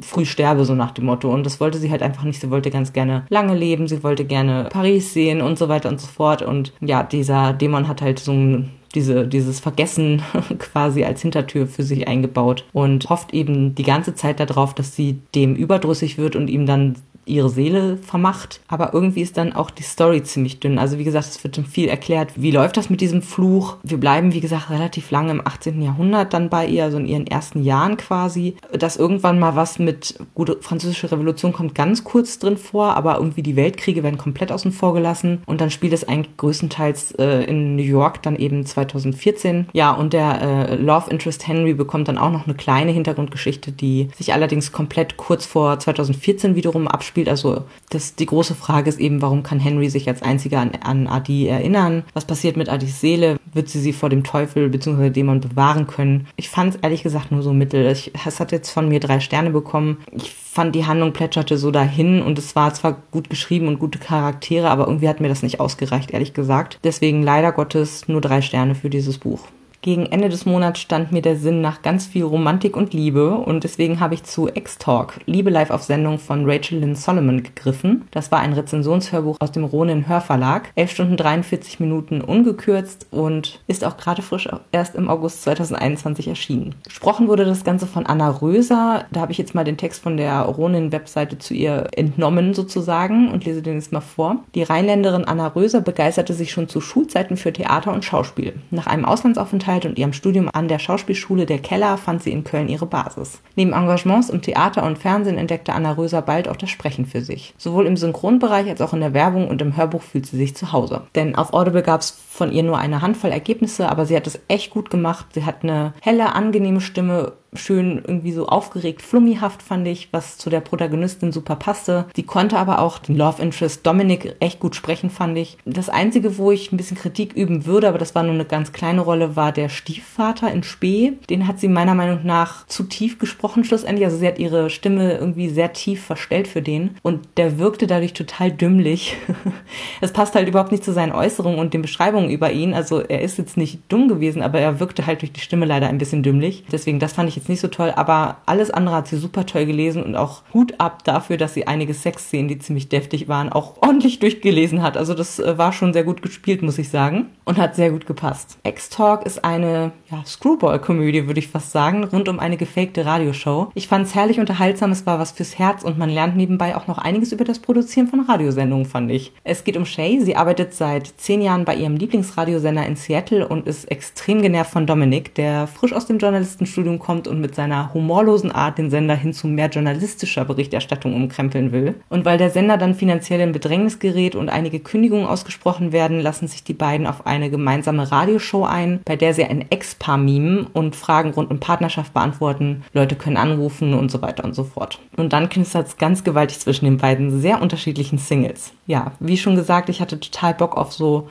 früh sterbe, so nach dem Motto. Und das wollte sie halt einfach nicht. Sie wollte ganz gerne lange leben, sie wollte gerne Paris sehen und so weiter und so fort. Und ja, dieser Dämon hat halt so ein diese, dieses Vergessen quasi als Hintertür für sich eingebaut und hofft eben die ganze Zeit darauf, dass sie dem überdrüssig wird und ihm dann ihre Seele vermacht. Aber irgendwie ist dann auch die Story ziemlich dünn. Also wie gesagt, es wird dann viel erklärt, wie läuft das mit diesem Fluch. Wir bleiben, wie gesagt, relativ lange im 18. Jahrhundert dann bei ihr, also in ihren ersten Jahren quasi. Dass irgendwann mal was mit, gute französische Revolution kommt ganz kurz drin vor, aber irgendwie die Weltkriege werden komplett außen vor gelassen. Und dann spielt es eigentlich größtenteils äh, in New York dann eben 2014. Ja, und der äh, Love Interest Henry bekommt dann auch noch eine kleine Hintergrundgeschichte, die sich allerdings komplett kurz vor 2014 wiederum abspielt spielt. Also das, die große Frage ist eben, warum kann Henry sich als einziger an, an Adi erinnern? Was passiert mit Adis Seele? Wird sie sie vor dem Teufel bzw. Dämon bewahren können? Ich fand es ehrlich gesagt nur so mittel. Es hat jetzt von mir drei Sterne bekommen. Ich fand, die Handlung plätscherte so dahin und es war zwar gut geschrieben und gute Charaktere, aber irgendwie hat mir das nicht ausgereicht, ehrlich gesagt. Deswegen leider Gottes nur drei Sterne für dieses Buch. Gegen Ende des Monats stand mir der Sinn nach ganz viel Romantik und Liebe und deswegen habe ich zu X-Talk, Liebe live auf Sendung von Rachel Lynn Solomon gegriffen. Das war ein Rezensionshörbuch aus dem Ronin Hörverlag. 11 Stunden 43 Minuten ungekürzt und ist auch gerade frisch erst im August 2021 erschienen. Gesprochen wurde das Ganze von Anna Röser. Da habe ich jetzt mal den Text von der Ronin-Webseite zu ihr entnommen sozusagen und lese den jetzt mal vor. Die Rheinländerin Anna Röser begeisterte sich schon zu Schulzeiten für Theater und Schauspiel. Nach einem Auslandsaufenthalt und ihrem Studium an der Schauspielschule der Keller fand sie in Köln ihre Basis. Neben Engagements im Theater und Fernsehen entdeckte Anna Röser bald auch das Sprechen für sich. Sowohl im Synchronbereich als auch in der Werbung und im Hörbuch fühlt sie sich zu Hause. Denn auf Audible gab es von ihr nur eine Handvoll Ergebnisse, aber sie hat es echt gut gemacht. Sie hat eine helle, angenehme Stimme schön irgendwie so aufgeregt, flummihaft fand ich, was zu der Protagonistin super passte. Die konnte aber auch den Love Interest Dominic echt gut sprechen, fand ich. Das Einzige, wo ich ein bisschen Kritik üben würde, aber das war nur eine ganz kleine Rolle, war der Stiefvater in Spee. Den hat sie meiner Meinung nach zu tief gesprochen schlussendlich. Also sie hat ihre Stimme irgendwie sehr tief verstellt für den und der wirkte dadurch total dümmlich. Es passt halt überhaupt nicht zu seinen Äußerungen und den Beschreibungen über ihn. Also er ist jetzt nicht dumm gewesen, aber er wirkte halt durch die Stimme leider ein bisschen dümmlich. Deswegen, das fand ich jetzt nicht so toll, aber alles andere hat sie super toll gelesen und auch Hut ab dafür, dass sie einige Sexszenen, die ziemlich deftig waren, auch ordentlich durchgelesen hat. Also das äh, war schon sehr gut gespielt, muss ich sagen, und hat sehr gut gepasst. X-Talk ist eine ja, Screwball-Komödie, würde ich fast sagen, rund um eine gefakte Radioshow. Ich fand es herrlich unterhaltsam, es war was fürs Herz und man lernt nebenbei auch noch einiges über das Produzieren von Radiosendungen, fand ich. Es geht um Shay, sie arbeitet seit zehn Jahren bei ihrem Lieblingsradiosender in Seattle und ist extrem genervt von Dominic, der frisch aus dem Journalistenstudium kommt und mit seiner humorlosen Art den Sender hin zu mehr journalistischer Berichterstattung umkrempeln will. Und weil der Sender dann finanziell in Bedrängnis gerät und einige Kündigungen ausgesprochen werden, lassen sich die beiden auf eine gemeinsame Radioshow ein, bei der sie ein Ex-Paar mimen und Fragen rund um Partnerschaft beantworten. Leute können anrufen und so weiter und so fort. Und dann knistert es ganz gewaltig zwischen den beiden sehr unterschiedlichen Singles. Ja, wie schon gesagt, ich hatte total Bock auf so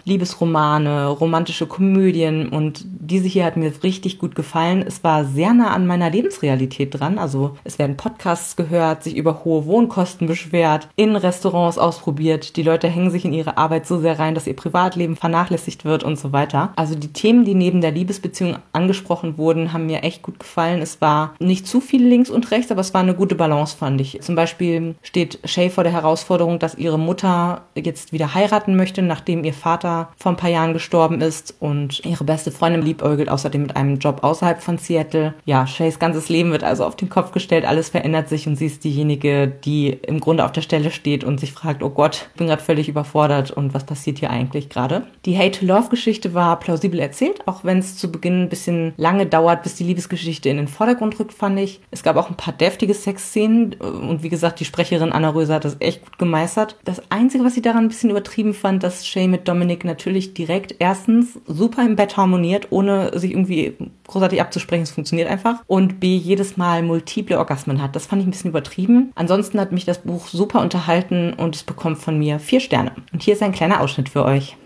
Liebesromane, romantische Komödien und diese hier hat mir richtig gut gefallen. Es war sehr nah an meiner Lebensrealität dran. Also es werden Podcasts gehört, sich über hohe Wohnkosten beschwert, in Restaurants ausprobiert. Die Leute hängen sich in ihre Arbeit so sehr rein, dass ihr Privatleben vernachlässigt wird und so weiter. Also die Themen, die neben der Liebesbeziehung angesprochen wurden, haben mir echt gut gefallen. Es war nicht zu viel links und rechts, aber es war eine gute Balance, fand ich. Zum Beispiel steht Shay vor der Herausforderung, dass ihre Mutter jetzt wieder heiraten möchte, nachdem ihr Vater vor ein paar Jahren gestorben ist und ihre beste Freundin liebäugelt außerdem mit einem Job außerhalb von Seattle. Ja, Shays ganzes Leben wird also auf den Kopf gestellt, alles verändert sich und sie ist diejenige, die im Grunde auf der Stelle steht und sich fragt, oh Gott, ich bin gerade völlig überfordert und was passiert hier eigentlich gerade? Die Hate-to-Love-Geschichte war plausibel erzählt, auch wenn es zu Beginn ein bisschen lange dauert, bis die Liebesgeschichte in den Vordergrund rückt, fand ich. Es gab auch ein paar deftige Sexszenen und wie gesagt, die Sprecherin Anna Röser hat das echt gut gemeistert. Das Einzige, was ich daran ein bisschen übertrieben fand, dass Shay mit Dominik natürlich direkt erstens super im Bett harmoniert, ohne sich irgendwie großartig abzusprechen. Es funktioniert einfach. Und B, jedes Mal multiple Orgasmen hat. Das fand ich ein bisschen übertrieben. Ansonsten hat mich das Buch super unterhalten und es bekommt von mir vier Sterne. Und hier ist ein kleiner Ausschnitt für euch.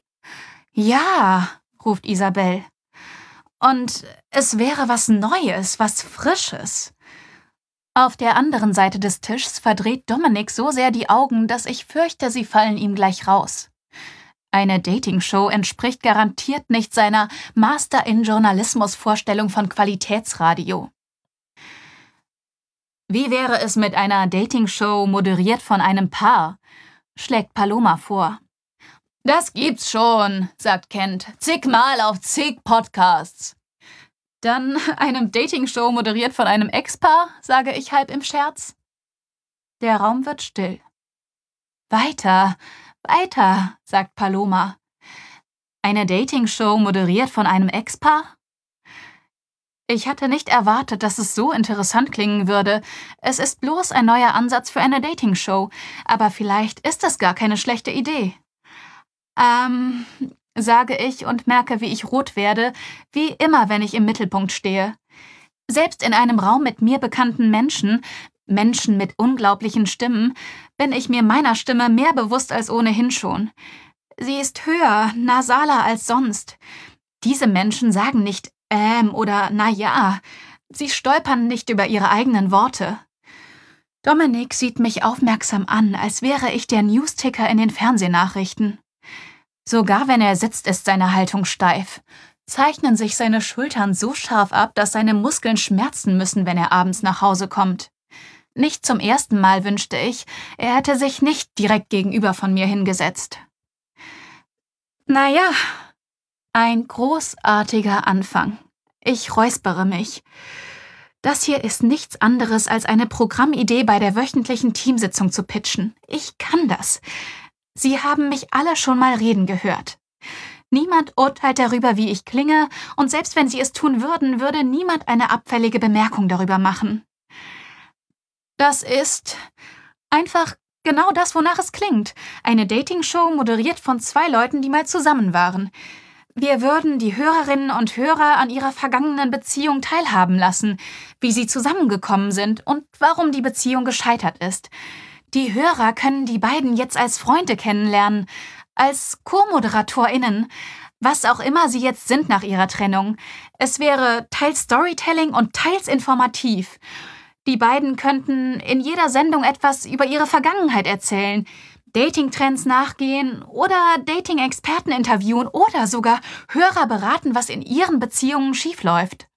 Ja, ruft Isabel. Und es wäre was Neues, was Frisches. Auf der anderen Seite des Tischs verdreht Dominik so sehr die Augen, dass ich fürchte, sie fallen ihm gleich raus. Eine Dating-Show entspricht garantiert nicht seiner Master in Journalismus Vorstellung von Qualitätsradio. Wie wäre es mit einer Dating-Show moderiert von einem Paar? schlägt Paloma vor. Das gibt's schon, sagt Kent, zigmal auf zig Podcasts. Dann einem Dating-Show moderiert von einem Ex-Paar, sage ich halb im Scherz. Der Raum wird still. Weiter, weiter, sagt Paloma. Eine Dating-Show moderiert von einem Ex-Paar? Ich hatte nicht erwartet, dass es so interessant klingen würde. Es ist bloß ein neuer Ansatz für eine Dating-Show, aber vielleicht ist es gar keine schlechte Idee. Ähm, sage ich und merke, wie ich rot werde, wie immer, wenn ich im Mittelpunkt stehe. Selbst in einem Raum mit mir bekannten Menschen Menschen mit unglaublichen Stimmen, bin ich mir meiner Stimme mehr bewusst als ohnehin schon. Sie ist höher, nasaler als sonst. Diese Menschen sagen nicht ähm oder na ja. Sie stolpern nicht über ihre eigenen Worte. Dominik sieht mich aufmerksam an, als wäre ich der Newsticker in den Fernsehnachrichten. Sogar wenn er sitzt, ist seine Haltung steif. zeichnen sich seine Schultern so scharf ab, dass seine Muskeln schmerzen müssen, wenn er abends nach Hause kommt. Nicht zum ersten Mal wünschte ich, er hätte sich nicht direkt gegenüber von mir hingesetzt. Naja, ein großartiger Anfang. Ich räuspere mich. Das hier ist nichts anderes als eine Programmidee bei der wöchentlichen Teamsitzung zu pitchen. Ich kann das. Sie haben mich alle schon mal reden gehört. Niemand urteilt darüber, wie ich klinge, und selbst wenn sie es tun würden, würde niemand eine abfällige Bemerkung darüber machen. Das ist einfach genau das, wonach es klingt. Eine Dating-Show moderiert von zwei Leuten, die mal zusammen waren. Wir würden die Hörerinnen und Hörer an ihrer vergangenen Beziehung teilhaben lassen, wie sie zusammengekommen sind und warum die Beziehung gescheitert ist. Die Hörer können die beiden jetzt als Freunde kennenlernen, als Co-ModeratorInnen, was auch immer sie jetzt sind nach ihrer Trennung. Es wäre teils Storytelling und teils informativ. Die beiden könnten in jeder Sendung etwas über ihre Vergangenheit erzählen, Dating-Trends nachgehen oder Dating-Experten interviewen oder sogar Hörer beraten, was in ihren Beziehungen schiefläuft.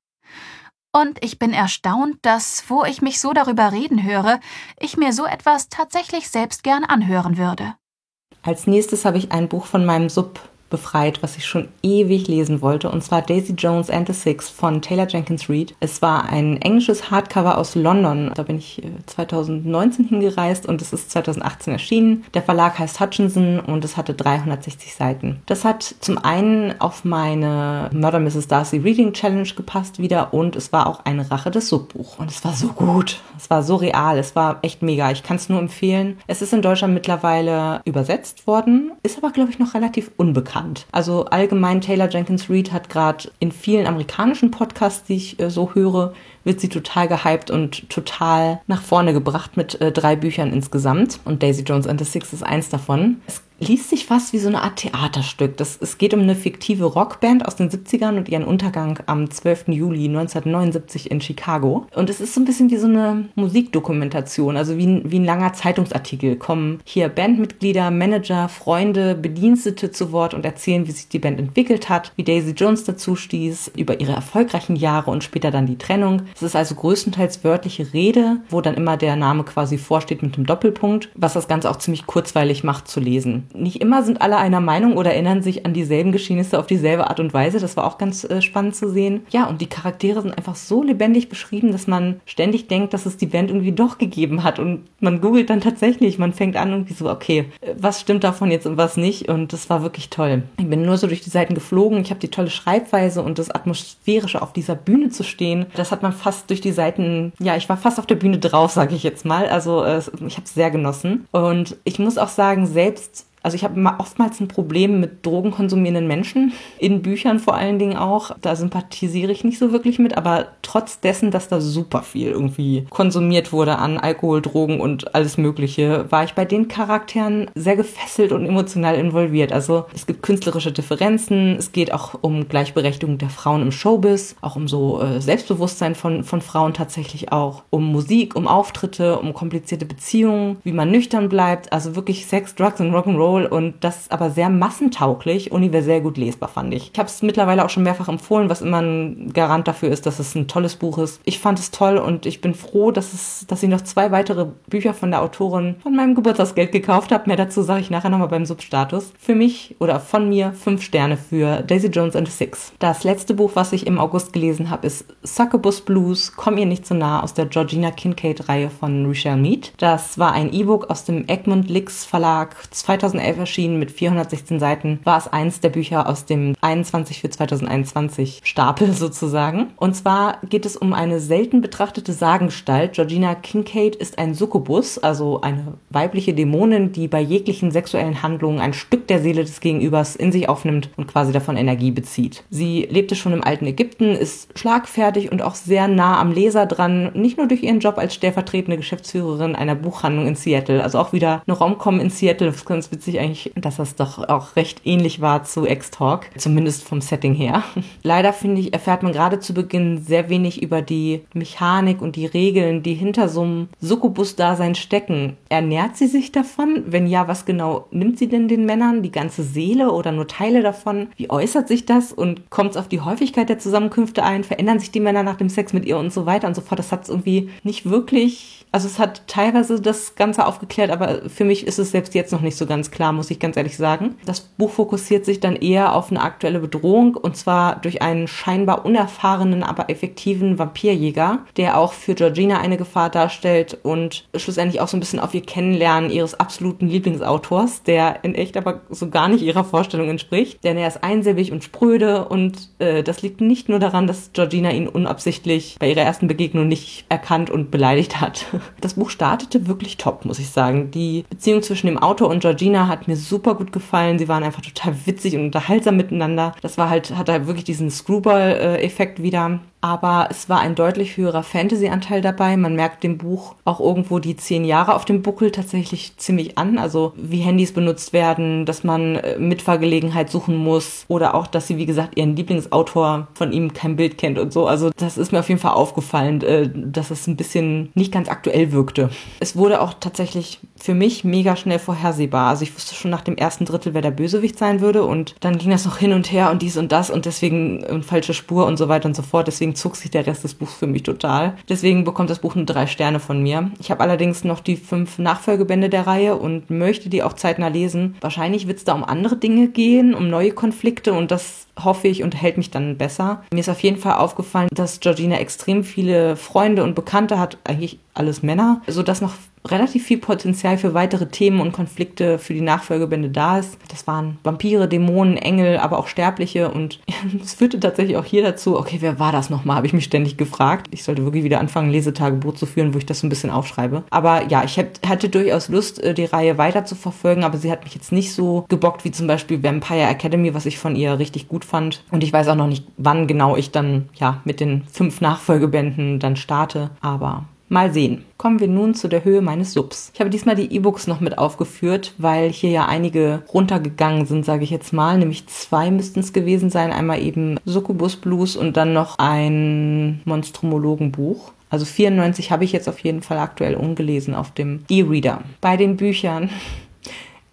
Und ich bin erstaunt, dass, wo ich mich so darüber reden höre, ich mir so etwas tatsächlich selbst gern anhören würde. Als nächstes habe ich ein Buch von meinem Sub befreit, was ich schon ewig lesen wollte, und zwar Daisy Jones and the Six von Taylor Jenkins Reid. Es war ein englisches Hardcover aus London. Da bin ich 2019 äh, hingereist und es ist 2018 erschienen. Der Verlag heißt Hutchinson und es hatte 360 Seiten. Das hat zum einen auf meine Murder Mrs. Darcy Reading Challenge gepasst wieder und es war auch eine Rache des Subbuch. Und es war so gut. Es war so real. Es war echt mega. Ich kann es nur empfehlen. Es ist in Deutschland mittlerweile übersetzt worden, ist aber, glaube ich, noch relativ unbekannt bekannt. Also allgemein Taylor Jenkins Reid hat gerade in vielen amerikanischen Podcasts, die ich äh, so höre, wird sie total gehypt und total nach vorne gebracht mit äh, drei Büchern insgesamt. Und Daisy Jones and the Six ist eins davon. Es liest sich fast wie so eine Art Theaterstück. Das, es geht um eine fiktive Rockband aus den 70ern und ihren Untergang am 12. Juli 1979 in Chicago. Und es ist so ein bisschen wie so eine Musikdokumentation, also wie wie ein langer Zeitungsartikel. Kommen hier Bandmitglieder, Manager, Freunde, Bedienstete zu Wort und erzählen, wie sich die Band entwickelt hat, wie Daisy Jones dazu stieß, über ihre erfolgreichen Jahre und später dann die Trennung. Es ist also größtenteils wörtliche Rede, wo dann immer der Name quasi vorsteht mit dem Doppelpunkt, was das Ganze auch ziemlich kurzweilig macht zu lesen nicht immer sind alle einer Meinung oder erinnern sich an dieselben Geschehnisse auf dieselbe Art und Weise. Das war auch ganz äh, spannend zu sehen. Ja, und die Charaktere sind einfach so lebendig beschrieben, dass man ständig denkt, dass es die Band irgendwie doch gegeben hat. Und man googelt dann tatsächlich, man fängt an irgendwie so, okay, was stimmt davon jetzt und was nicht? Und das war wirklich toll. Ich bin nur so durch die Seiten geflogen. Ich habe die tolle Schreibweise und das Atmosphärische auf dieser Bühne zu stehen. Das hat man fast durch die Seiten, ja, ich war fast auf der Bühne drauf, sage ich jetzt mal. Also äh, ich habe es sehr genossen. Und ich muss auch sagen, selbst also ich habe oftmals ein Problem mit drogenkonsumierenden Menschen, in Büchern vor allen Dingen auch. Da sympathisiere ich nicht so wirklich mit, aber trotz dessen, dass da super viel irgendwie konsumiert wurde an Alkohol, Drogen und alles Mögliche, war ich bei den Charakteren sehr gefesselt und emotional involviert. Also es gibt künstlerische Differenzen, es geht auch um Gleichberechtigung der Frauen im Showbiz, auch um so äh, Selbstbewusstsein von, von Frauen tatsächlich auch, um Musik, um Auftritte, um komplizierte Beziehungen, wie man nüchtern bleibt, also wirklich Sex, Drugs und Rock'n'Roll Roll und das aber sehr massentauglich, universell gut lesbar fand ich. Ich habe es mittlerweile auch schon mehrfach empfohlen, was immer ein Garant dafür ist, dass es ein tolles Buch ist. Ich fand es toll und ich bin froh, dass es, dass ich noch zwei weitere Bücher von der Autorin von meinem Geburtstagsgeld gekauft habe. Mehr dazu sage ich nachher nochmal beim Substatus. Für mich oder von mir fünf Sterne für Daisy Jones and the Six. Das letzte Buch, was ich im August gelesen habe, ist Succubus Blues, Komm ihr nicht zu nah aus der Georgina Kincaid-Reihe von Richelle Mead. Das war ein E-Book aus dem Egmont Lix Verlag 2011 2011 erschienen mit 416 Seiten, war es eins der Bücher aus dem 21 für 2021 Stapel sozusagen. Und zwar geht es um eine selten betrachtete Sagengestalt. Georgina Kincaid ist ein Succubus, also eine weibliche Dämonin, die bei jeglichen sexuellen Handlungen ein Stück der Seele des Gegenübers in sich aufnimmt und quasi davon Energie bezieht. Sie lebte schon im alten Ägypten, ist schlagfertig und auch sehr nah am Leser dran, nicht nur durch ihren Job als stellvertretende Geschäftsführerin einer Buchhandlung in Seattle, also auch wieder eine Romcom in Seattle, was ganz witzig witzig eigentlich, dass das doch auch recht ähnlich war zu X-Talk, zumindest vom Setting her. Leider finde ich, erfährt man gerade zu Beginn sehr wenig über die Mechanik und die Regeln, die hinter so einem Succubus-Dasein stecken. Ernährt sie sich davon? Wenn ja, was genau nimmt sie denn den Männern? Die ganze Seele oder nur Teile davon? Wie äußert sich das und kommt es auf die Häufigkeit der Zusammenkünfte ein? Verändern sich die Männer nach dem Sex mit ihr und so weiter und so fort? Das hat es irgendwie nicht wirklich, also es hat teilweise das Ganze aufgeklärt, aber für mich ist es selbst jetzt noch nicht so ganz klar, muss ich ganz ehrlich sagen. Das Buch fokussiert sich dann eher auf eine aktuelle Bedrohung und zwar durch einen scheinbar unerfahrenen, aber effektiven Vampirjäger, der auch für Georgina eine Gefahr darstellt und schlussendlich auch so ein bisschen auf ihr Kennenlernen ihres absoluten Lieblingsautors, der in echt aber so gar nicht ihrer Vorstellung entspricht. Denn er ist einsilbig und spröde und äh, das liegt nicht nur daran, dass Georgina ihn unabsichtlich bei ihrer ersten Begegnung nicht erkannt und beleidigt hat. Das Buch startete wirklich top, muss ich sagen. Die Beziehung zwischen dem Autor und Georgina hat mir super gut gefallen. Sie waren einfach total witzig und unterhaltsam miteinander. Das war halt, hat halt wirklich diesen Screwball-Effekt wieder aber es war ein deutlich höherer Fantasy-Anteil dabei. Man merkt dem Buch auch irgendwo die zehn Jahre auf dem Buckel tatsächlich ziemlich an. Also wie Handys benutzt werden, dass man äh, Mitfahrgelegenheit suchen muss oder auch, dass sie, wie gesagt, ihren Lieblingsautor von ihm kein Bild kennt und so. Also das ist mir auf jeden Fall aufgefallen, äh, dass es ein bisschen nicht ganz aktuell wirkte. Es wurde auch tatsächlich für mich mega schnell vorhersehbar. Also ich wusste schon nach dem ersten Drittel, wer der Bösewicht sein würde und dann ging das noch hin und her und dies und das und deswegen eine falsche Spur und so weiter und so fort. Deswegen deswegen zog sich der Rest des Buchs für mich total. Deswegen bekommt das Buch nur drei Sterne von mir. Ich habe allerdings noch die fünf Nachfolgebände der Reihe und möchte die auch zeitnah lesen. Wahrscheinlich wird es da um andere Dinge gehen, um neue Konflikte und das hoffe ich und hält mich dann besser. Mir ist auf jeden Fall aufgefallen, dass Georgina extrem viele Freunde und Bekannte hat, eigentlich alles Männer, sodass noch relativ viel Potenzial für weitere Themen und Konflikte für die Nachfolgebände da ist. Das waren Vampire, Dämonen, Engel, aber auch Sterbliche und es führte tatsächlich auch hier dazu, okay, wer war das nochmal, habe ich mich ständig gefragt. Ich sollte wirklich wieder anfangen, Lesetagebuch zu führen, wo ich das so ein bisschen aufschreibe. Aber ja, ich hatte durchaus Lust, äh, die Reihe weiter zu verfolgen, aber sie hat mich jetzt nicht so gebockt wie zum Beispiel Vampire Academy, was ich von ihr richtig gut fand. Und ich weiß auch noch nicht, wann genau ich dann ja mit den fünf Nachfolgebänden dann starte, aber Mal sehen. Kommen wir nun zu der Höhe meines Subs. Ich habe diesmal die E-Books noch mit aufgeführt, weil hier ja einige runtergegangen sind, sage ich jetzt mal. Nämlich zwei müssten es gewesen sein. Einmal eben Succubus Blues und dann noch ein Monstrumologenbuch. Also 94 habe ich jetzt auf jeden Fall aktuell ungelesen auf dem E-Reader. Bei den Büchern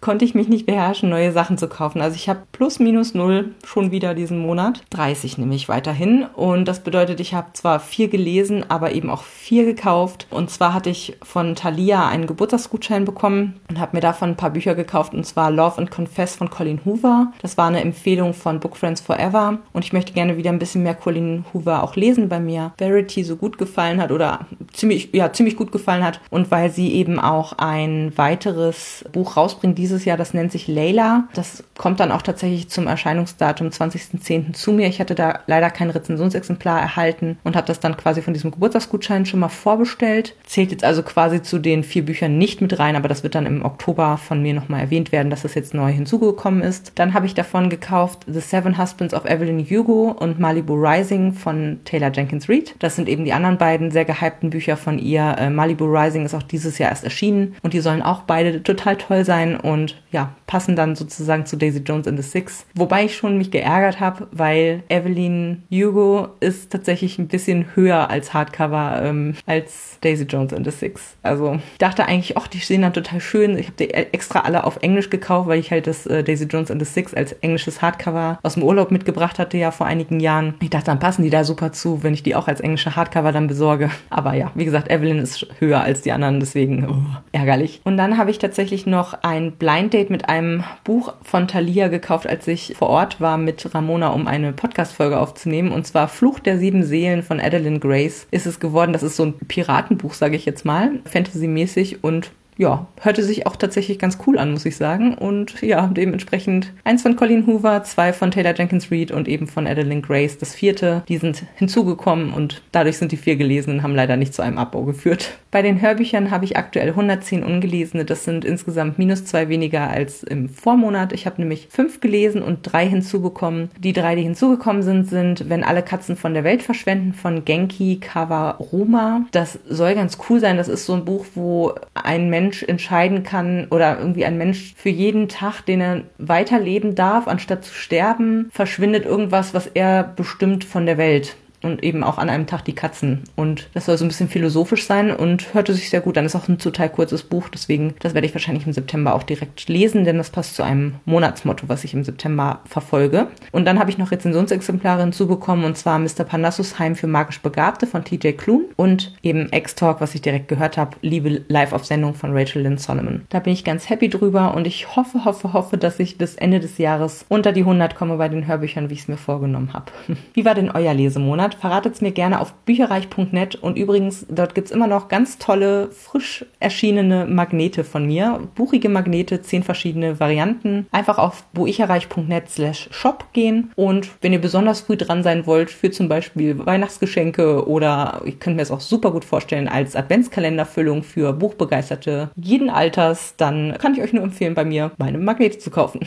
konnte ich mich nicht beherrschen, neue Sachen zu kaufen. Also ich habe plus minus null schon wieder diesen Monat. 30 nämlich weiterhin. Und das bedeutet, ich habe zwar vier gelesen, aber eben auch vier gekauft. Und zwar hatte ich von Thalia einen Geburtstagsgutschein bekommen und habe mir davon ein paar Bücher gekauft. Und zwar Love and Confess von Colin Hoover. Das war eine Empfehlung von Book Friends Forever. Und ich möchte gerne wieder ein bisschen mehr Colin Hoover auch lesen, weil mir Verity so gut gefallen hat oder ziemlich, ja, ziemlich gut gefallen hat. Und weil sie eben auch ein weiteres Buch rausbringt, dieses Jahr, das nennt sich Layla. Das kommt dann auch tatsächlich zum Erscheinungsdatum 20.10. zu mir. Ich hatte da leider kein Rezensionsexemplar erhalten und habe das dann quasi von diesem Geburtstagsgutschein schon mal vorbestellt. Zählt jetzt also quasi zu den vier Büchern nicht mit rein, aber das wird dann im Oktober von mir nochmal erwähnt werden, dass das jetzt neu hinzugekommen ist. Dann habe ich davon gekauft The Seven Husbands of Evelyn Hugo und Malibu Rising von Taylor Jenkins Reid. Das sind eben die anderen beiden sehr gehypten Bücher von ihr. Äh, Malibu Rising ist auch dieses Jahr erst erschienen und die sollen auch beide total toll sein und und ja, passen dann sozusagen zu Daisy Jones and the Six. Wobei ich schon mich geärgert habe, weil Evelyn Hugo ist tatsächlich ein bisschen höher als Hardcover ähm, als Daisy Jones and the Six. Also ich dachte eigentlich, ach, die stehen dann total schön. Ich habe die extra alle auf Englisch gekauft, weil ich halt das äh, Daisy Jones and the Six als englisches Hardcover aus dem Urlaub mitgebracht hatte, ja vor einigen Jahren. Ich dachte, dann passen die da super zu, wenn ich die auch als englische Hardcover dann besorge. Aber ja, wie gesagt, Evelyn ist höher als die anderen, deswegen oh, ärgerlich. Und dann habe ich tatsächlich noch ein Blind Date mit einem Buch von Thalia gekauft, als ich vor Ort war mit Ramona, um eine Podcast-Folge aufzunehmen. Und zwar Fluch der sieben Seelen von Adeline Grace ist es geworden. Das ist so ein Piratenbuch, sage ich jetzt mal, Fantasy-mäßig und ja, hörte sich auch tatsächlich ganz cool an, muss ich sagen. Und ja, dementsprechend eins von Colleen Hoover, zwei von Taylor Jenkins Reid und eben von Adeline Grace, das vierte. Die sind hinzugekommen und dadurch sind die vier gelesenen, haben leider nicht zu einem Abbau geführt. Bei den Hörbüchern habe ich aktuell 110 ungelesene. Das sind insgesamt minus zwei weniger als im Vormonat. Ich habe nämlich fünf gelesen und drei hinzubekommen. Die drei, die hinzugekommen sind, sind Wenn alle Katzen von der Welt verschwenden von Genki Kawaruma. Das soll ganz cool sein. Das ist so ein Buch, wo ein Mensch Mensch entscheiden kann oder irgendwie ein Mensch für jeden Tag, den er weiterleben darf, anstatt zu sterben, verschwindet irgendwas, was er bestimmt von der Welt und eben auch an einem Tag die Katzen. Und das soll so ein bisschen philosophisch sein und hörte sich sehr gut an. Ist auch ein total kurzes Buch, deswegen, das werde ich wahrscheinlich im September auch direkt lesen, denn das passt zu einem Monatsmotto, was ich im September verfolge. Und dann habe ich noch Rezensionsexemplare hinzubekommen und zwar Mr. Parnassus Heim für magisch Begabte von TJ Klun und eben X-Talk, was ich direkt gehört habe, Liebe live auf Sendung von Rachel Lynn Solomon. Da bin ich ganz happy drüber und ich hoffe, hoffe, hoffe, dass ich bis Ende des Jahres unter die 100 komme bei den Hörbüchern, wie ich es mir vorgenommen habe. Wie war denn euer Lesemonat? Hat, verratet es mir gerne auf bücherreich.net. Und übrigens, dort gibt es immer noch ganz tolle, frisch erschienene Magnete von mir. Buchige Magnete, zehn verschiedene Varianten. Einfach auf buicherreich.net slash shop gehen. Und wenn ihr besonders früh dran sein wollt, für zum Beispiel Weihnachtsgeschenke oder ich könnte mir es auch super gut vorstellen als Adventskalenderfüllung für Buchbegeisterte jeden Alters, dann kann ich euch nur empfehlen, bei mir meine Magnete zu kaufen.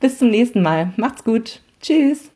Bis zum nächsten Mal. Macht's gut. Tschüss.